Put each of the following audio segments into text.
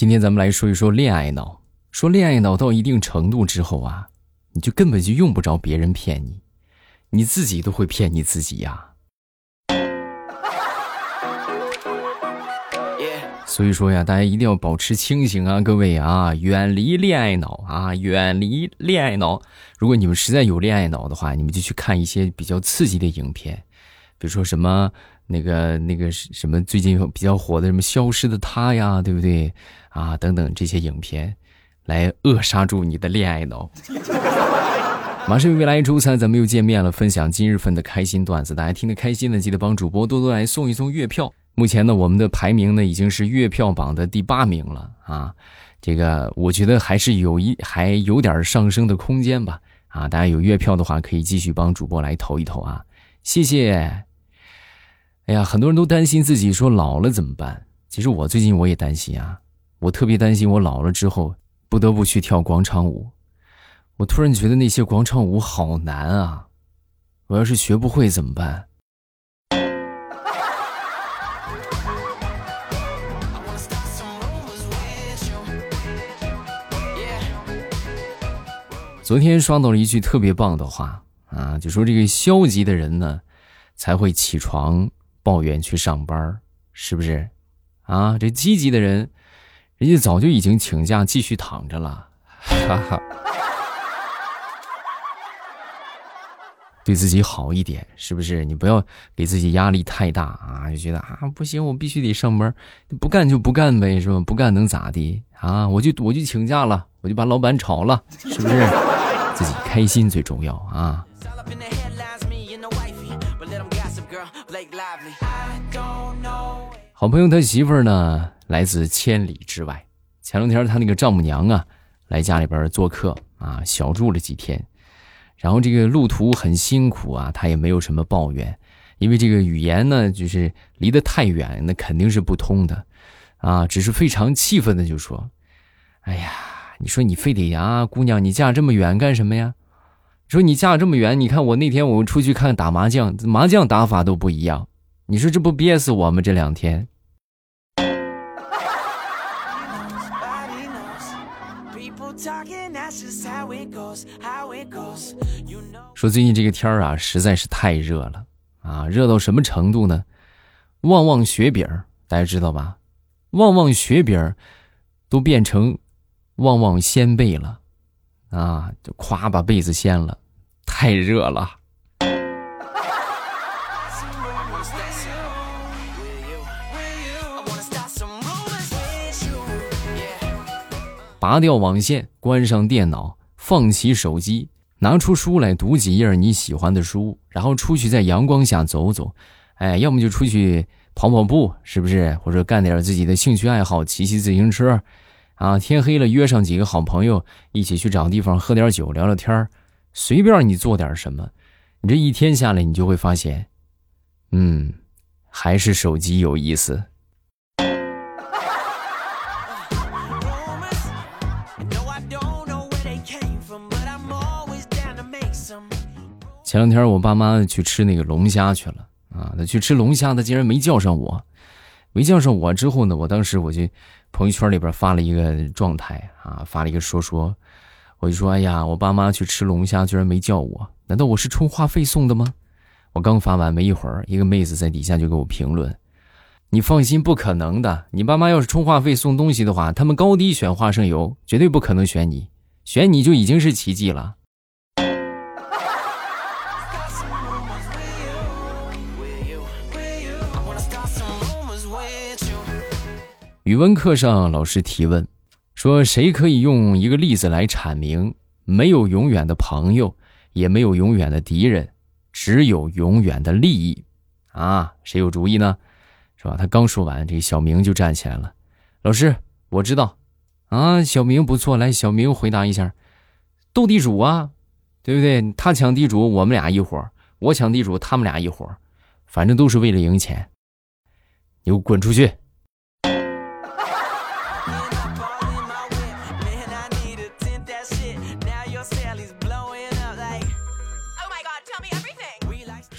今天咱们来说一说恋爱脑。说恋爱脑到一定程度之后啊，你就根本就用不着别人骗你，你自己都会骗你自己呀。所以说呀，大家一定要保持清醒啊，各位啊，远离恋爱脑啊，远离恋爱脑。如果你们实在有恋爱脑的话，你们就去看一些比较刺激的影片，比如说什么那个那个什么最近比较火的什么《消失的她》呀，对不对啊？等等这些影片，来扼杀住你的恋爱脑。马上未来周三咱们又见面了，分享今日份的开心段子，大家听得开心的记得帮主播多多来送一送月票。目前呢，我们的排名呢已经是月票榜的第八名了啊，这个我觉得还是有一还有点上升的空间吧啊，大家有月票的话可以继续帮主播来投一投啊，谢谢。哎呀，很多人都担心自己说老了怎么办？其实我最近我也担心啊，我特别担心我老了之后不得不去跳广场舞，我突然觉得那些广场舞好难啊，我要是学不会怎么办？昨天刷到了一句特别棒的话啊，就说这个消极的人呢，才会起床抱怨去上班，是不是？啊，这积极的人，人家早就已经请假继续躺着了，哈哈。对自己好一点，是不是？你不要给自己压力太大啊，就觉得啊不行，我必须得上班，不干就不干呗，是吧？不干能咋的啊？我就我就请假了，我就把老板炒了，是不是？自己开心最重要啊！好朋友他媳妇儿呢，来自千里之外。前两天他那个丈母娘啊，来家里边做客啊，小住了几天。然后这个路途很辛苦啊，他也没有什么抱怨，因为这个语言呢，就是离得太远，那肯定是不通的，啊，只是非常气愤的就说：“哎呀。”你说你非得呀，姑娘，你嫁这么远干什么呀？说你嫁这么远，你看我那天我出去看打麻将，麻将打法都不一样。你说这不憋死我吗？这两天。说最近这个天儿啊，实在是太热了啊，热到什么程度呢？旺旺雪饼，大家知道吧？旺旺雪饼都变成。旺旺鲜贝了，啊，就夸把被子掀了，太热了。拔掉网线，关上电脑，放起手机，拿出书来读几页你喜欢的书，然后出去在阳光下走走，哎，要么就出去跑跑步，是不是？或者干点自己的兴趣爱好，骑骑自行车。啊，天黑了，约上几个好朋友一起去找地方喝点酒，聊聊天随便你做点什么，你这一天下来，你就会发现，嗯，还是手机有意思。前两天我爸妈去吃那个龙虾去了啊，他去吃龙虾，他竟然没叫上我，没叫上我之后呢，我当时我就。朋友圈里边发了一个状态啊，发了一个说说，我就说，哎呀，我爸妈去吃龙虾，居然没叫我，难道我是充话费送的吗？我刚发完没一会儿，一个妹子在底下就给我评论，你放心，不可能的，你爸妈要是充话费送东西的话，他们高低选花生油，绝对不可能选你，选你就已经是奇迹了。语文课上，老师提问说：“谁可以用一个例子来阐明没有永远的朋友，也没有永远的敌人，只有永远的利益？”啊，谁有主意呢？是吧？他刚说完，这小明就站起来了。老师，我知道。啊，小明不错，来，小明回答一下：斗地主啊，对不对？他抢地主，我们俩一伙儿；我抢地主，他们俩一伙儿，反正都是为了赢钱。你给我滚出去！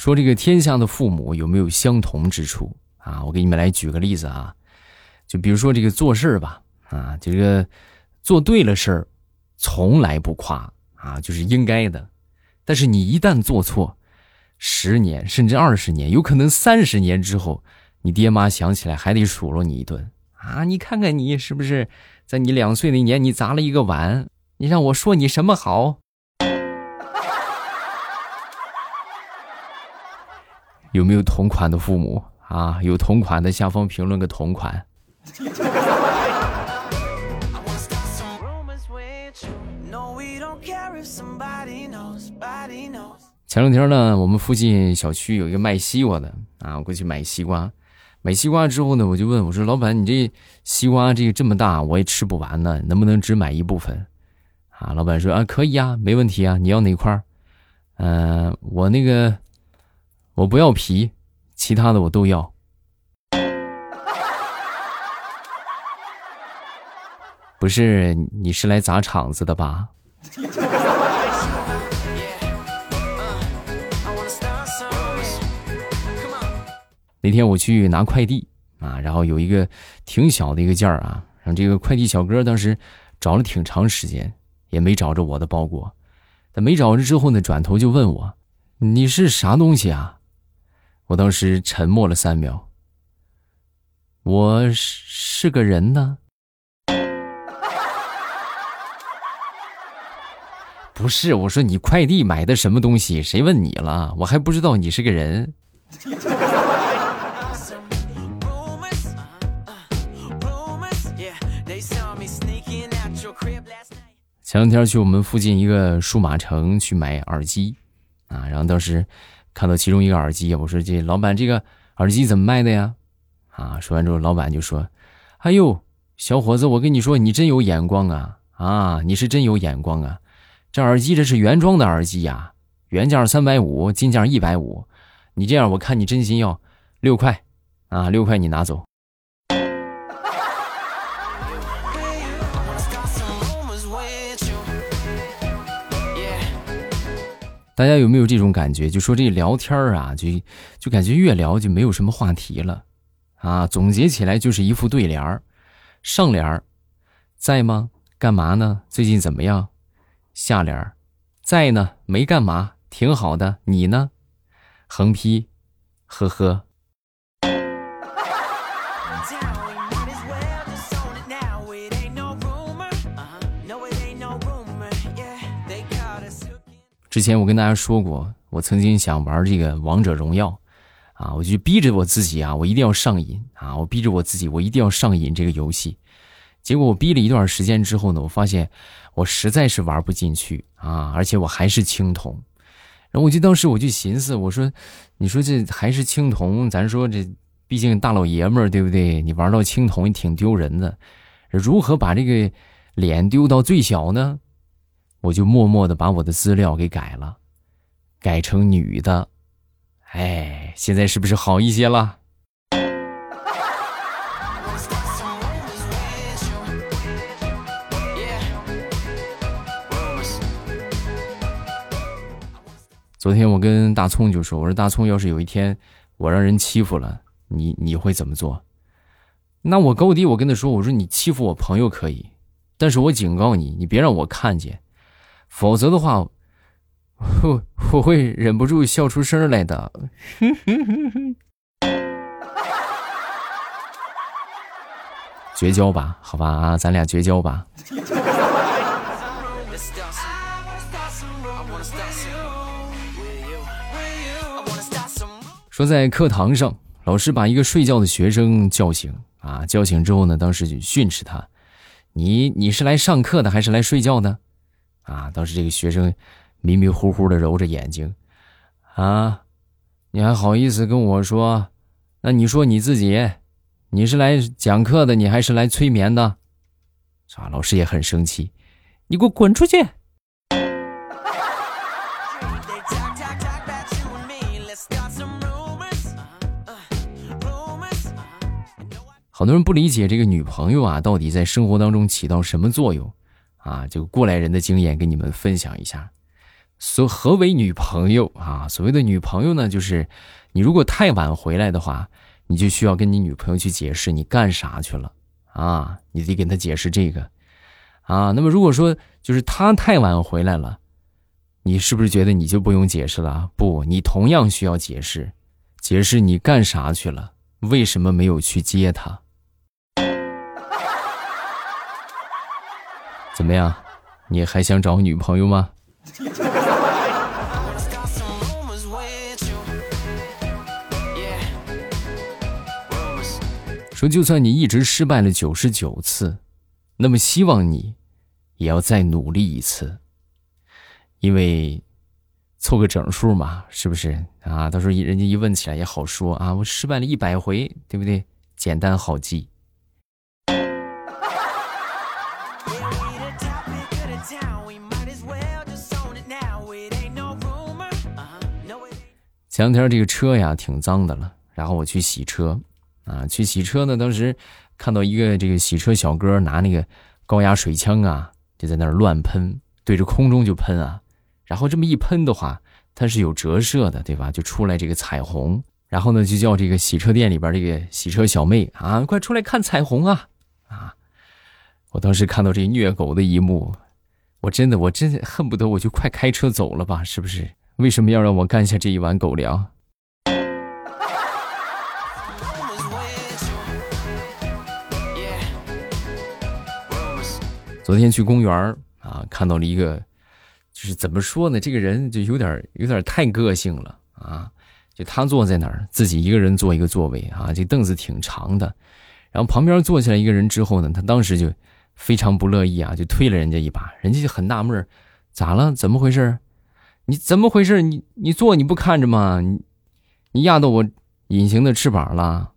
说这个天下的父母有没有相同之处啊？我给你们来举个例子啊，就比如说这个做事儿吧，啊，这个做对了事儿，从来不夸啊，就是应该的。但是你一旦做错，十年甚至二十年，有可能三十年之后，你爹妈想起来还得数落你一顿啊！你看看你是不是在你两岁那年你砸了一个碗？你让我说你什么好？有没有同款的父母啊？有同款的，下方评论个同款。前两天呢，我们附近小区有一个卖西瓜的啊，我过去买西瓜。买西瓜之后呢，我就问我说：“老板，你这西瓜这个这么大，我也吃不完呢，能不能只买一部分？”啊，老板说：“啊，可以啊，没问题啊，你要哪块儿？嗯，我那个我不要皮，其他的我都要。”不是，你是来砸场子的吧？那天我去拿快递啊，然后有一个挺小的一个件儿啊，让这个快递小哥当时找了挺长时间，也没找着我的包裹。他没找着之后呢，转头就问我：“你是啥东西啊？”我当时沉默了三秒。我是个人呢。不是，我说你快递买的什么东西？谁问你了？我还不知道你是个人。前两天去我们附近一个数码城去买耳机，啊，然后当时看到其中一个耳机，我说这老板这个耳机怎么卖的呀？啊，说完之后老板就说：“哎呦，小伙子，我跟你说，你真有眼光啊！啊，你是真有眼光啊！这耳机这是原装的耳机呀，原价三百五，进价一百五，你这样我看你真心要六块，啊，六块你拿走。”大家有没有这种感觉？就说这聊天啊，就就感觉越聊就没有什么话题了，啊，总结起来就是一副对联儿：上联儿在吗？干嘛呢？最近怎么样？下联儿在呢，没干嘛，挺好的。你呢？横批：呵呵。之前我跟大家说过，我曾经想玩这个王者荣耀，啊，我就逼着我自己啊，我一定要上瘾啊，我逼着我自己，我一定要上瘾这个游戏。结果我逼了一段时间之后呢，我发现我实在是玩不进去啊，而且我还是青铜。然后我就当时我就寻思，我说，你说这还是青铜，咱说这毕竟大老爷们儿对不对？你玩到青铜也挺丢人的，如何把这个脸丢到最小呢？我就默默的把我的资料给改了，改成女的，哎，现在是不是好一些了？昨天我跟大葱就说：“我说大葱，要是有一天我让人欺负了你，你会怎么做？”那我高低我跟他说：“我说你欺负我朋友可以，但是我警告你，你别让我看见。”否则的话，我我会忍不住笑出声来的。绝交吧，好吧啊，咱俩绝交吧。说在课堂上，老师把一个睡觉的学生叫醒啊，叫醒之后呢，当时就训斥他：“你你是来上课的还是来睡觉的？”啊！当时这个学生迷迷糊糊的揉着眼睛，啊，你还好意思跟我说？那你说你自己，你是来讲课的，你还是来催眠的？啊！老师也很生气，你给我滚出去！好多人不理解这个女朋友啊，到底在生活当中起到什么作用？啊，就过来人的经验跟你们分享一下。所何为女朋友啊？所谓的女朋友呢，就是你如果太晚回来的话，你就需要跟你女朋友去解释你干啥去了啊，你得给他解释这个，啊，那么如果说就是他太晚回来了，你是不是觉得你就不用解释了？不，你同样需要解释，解释你干啥去了，为什么没有去接他？怎么样，你还想找女朋友吗？说，就算你一直失败了九十九次，那么希望你也要再努力一次，因为凑个整数嘛，是不是啊？到时候人家一问起来也好说啊，我失败了一百回，对不对？简单好记。前两天这个车呀挺脏的了，然后我去洗车。啊，去洗车呢，当时看到一个这个洗车小哥拿那个高压水枪啊，就在那儿乱喷，对着空中就喷啊，然后这么一喷的话，它是有折射的，对吧？就出来这个彩虹，然后呢就叫这个洗车店里边这个洗车小妹啊，快出来看彩虹啊！啊，我当时看到这虐狗的一幕，我真的我真的恨不得我就快开车走了吧，是不是？为什么要让我干下这一碗狗粮？昨天去公园啊，看到了一个，就是怎么说呢？这个人就有点有点太个性了啊！就他坐在那儿，自己一个人坐一个座位啊，这凳子挺长的。然后旁边坐下来一个人之后呢，他当时就非常不乐意啊，就推了人家一把。人家就很纳闷儿咋了？怎么回事？你怎么回事？你你坐你不看着吗？你你压到我隐形的翅膀了？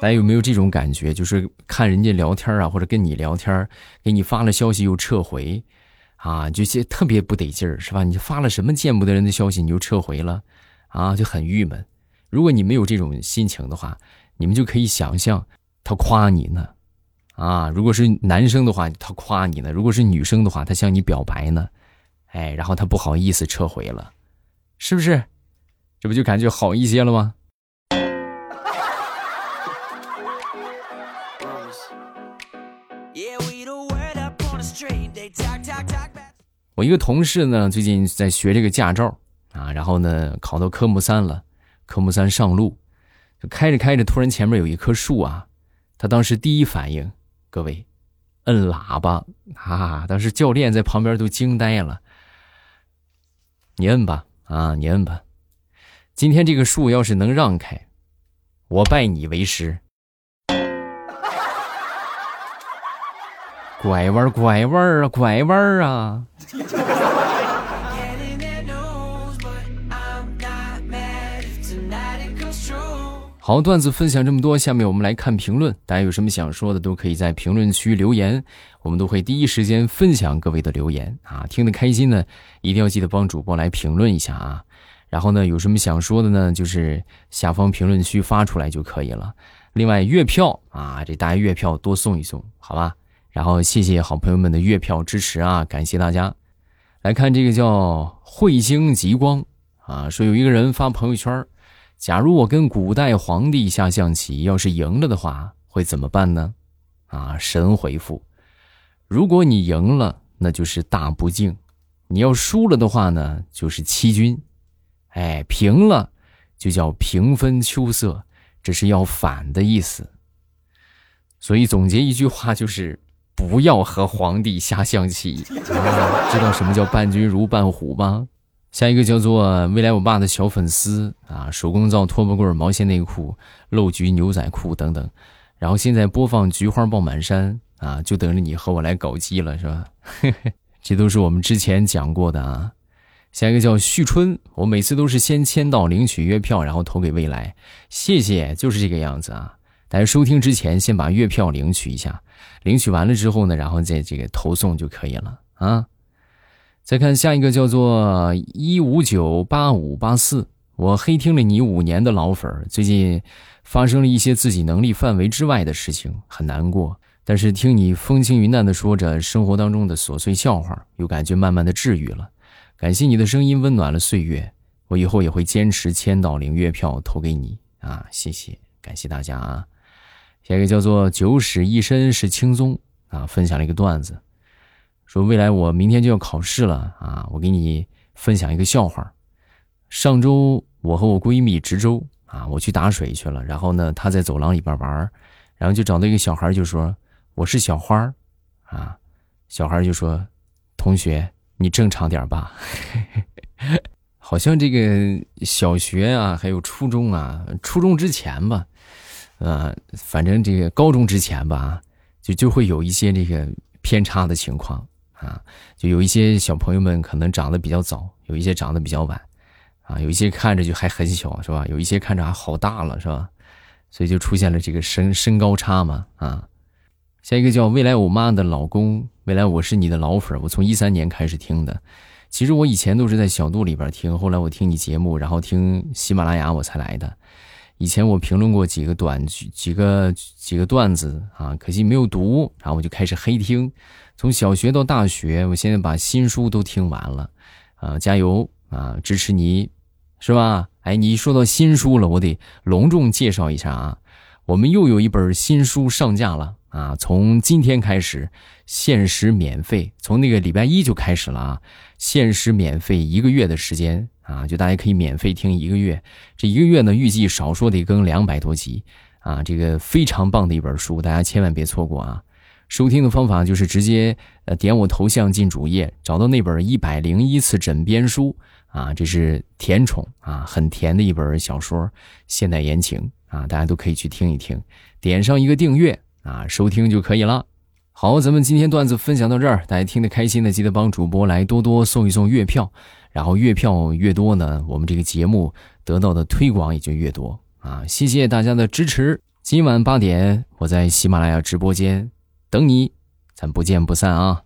大家有没有这种感觉？就是看人家聊天啊，或者跟你聊天，给你发了消息又撤回，啊，就些特别不得劲儿，是吧？你发了什么见不得人的消息，你就撤回了，啊，就很郁闷。如果你没有这种心情的话，你们就可以想象他夸你呢，啊，如果是男生的话，他夸你呢；如果是女生的话，他向你表白呢，哎，然后他不好意思撤回了，是不是？这不就感觉好一些了吗？我一个同事呢，最近在学这个驾照啊，然后呢考到科目三了，科目三上路，就开着开着，突然前面有一棵树啊，他当时第一反应，各位，摁喇叭啊！当时教练在旁边都惊呆了，你摁吧啊，你摁吧，今天这个树要是能让开，我拜你为师。拐弯拐弯啊，拐弯啊！好，段子分享这么多，下面我们来看评论。大家有什么想说的，都可以在评论区留言，我们都会第一时间分享各位的留言啊！听得开心呢，一定要记得帮主播来评论一下啊！然后呢，有什么想说的呢，就是下方评论区发出来就可以了。另外，月票啊，这大家月票多送一送，好吧？然后谢谢好朋友们的月票支持啊，感谢大家。来看这个叫彗星极光啊，说有一个人发朋友圈假如我跟古代皇帝下象棋，要是赢了的话，会怎么办呢？啊，神回复：如果你赢了，那就是大不敬；你要输了的话呢，就是欺君。哎，平了就叫平分秋色，这是要反的意思。所以总结一句话就是。不要和皇帝下象棋，知道什么叫伴君如伴虎吗？下一个叫做未来我爸的小粉丝啊，手工皂、拖把棍、毛线内裤、露菊牛仔裤等等，然后现在播放《菊花爆满山》啊，就等着你和我来搞基了，是吧？这都是我们之前讲过的啊。下一个叫旭春，我每次都是先签到领取月票，然后投给未来，谢谢，就是这个样子啊。大家收听之前先把月票领取一下。领取完了之后呢，然后再这个投送就可以了啊。再看下一个叫做一五九八五八四，我黑听了你五年的老粉儿，最近发生了一些自己能力范围之外的事情，很难过。但是听你风轻云淡的说着生活当中的琐碎笑话，又感觉慢慢的治愈了。感谢你的声音温暖了岁月，我以后也会坚持签到领月票投给你啊！谢谢，感谢大家啊！下一个叫做“九死一生是轻松”啊，分享了一个段子，说未来我明天就要考试了啊，我给你分享一个笑话。上周我和我闺蜜值周啊，我去打水去了，然后呢，她在走廊里边玩，然后就找到一个小孩，就说我是小花啊，小孩就说同学。你正常点吧，好像这个小学啊，还有初中啊，初中之前吧，呃，反正这个高中之前吧，就就会有一些这个偏差的情况啊，就有一些小朋友们可能长得比较早，有一些长得比较晚，啊，有一些看着就还很小，是吧？有一些看着还好大了，是吧？所以就出现了这个身身高差嘛，啊。下一个叫未来我妈的老公，未来我是你的老粉，我从一三年开始听的。其实我以前都是在小度里边听，后来我听你节目，然后听喜马拉雅我才来的。以前我评论过几个短句、几个几个段子啊，可惜没有读，然后我就开始黑听。从小学到大学，我现在把新书都听完了，啊，加油啊，支持你，是吧？哎，你一说到新书了，我得隆重介绍一下啊，我们又有一本新书上架了。啊，从今天开始，限时免费，从那个礼拜一就开始了啊，限时免费一个月的时间啊，就大家可以免费听一个月。这一个月呢，预计少说得更两百多集啊，这个非常棒的一本书，大家千万别错过啊！收听的方法就是直接呃点我头像进主页，找到那本一百零一次枕边书啊，这是甜宠啊，很甜的一本小说，现代言情啊，大家都可以去听一听，点上一个订阅。啊，收听就可以了。好，咱们今天段子分享到这儿，大家听得开心的，记得帮主播来多多送一送月票，然后月票越多呢，我们这个节目得到的推广也就越多啊！谢谢大家的支持。今晚八点，我在喜马拉雅直播间等你，咱不见不散啊！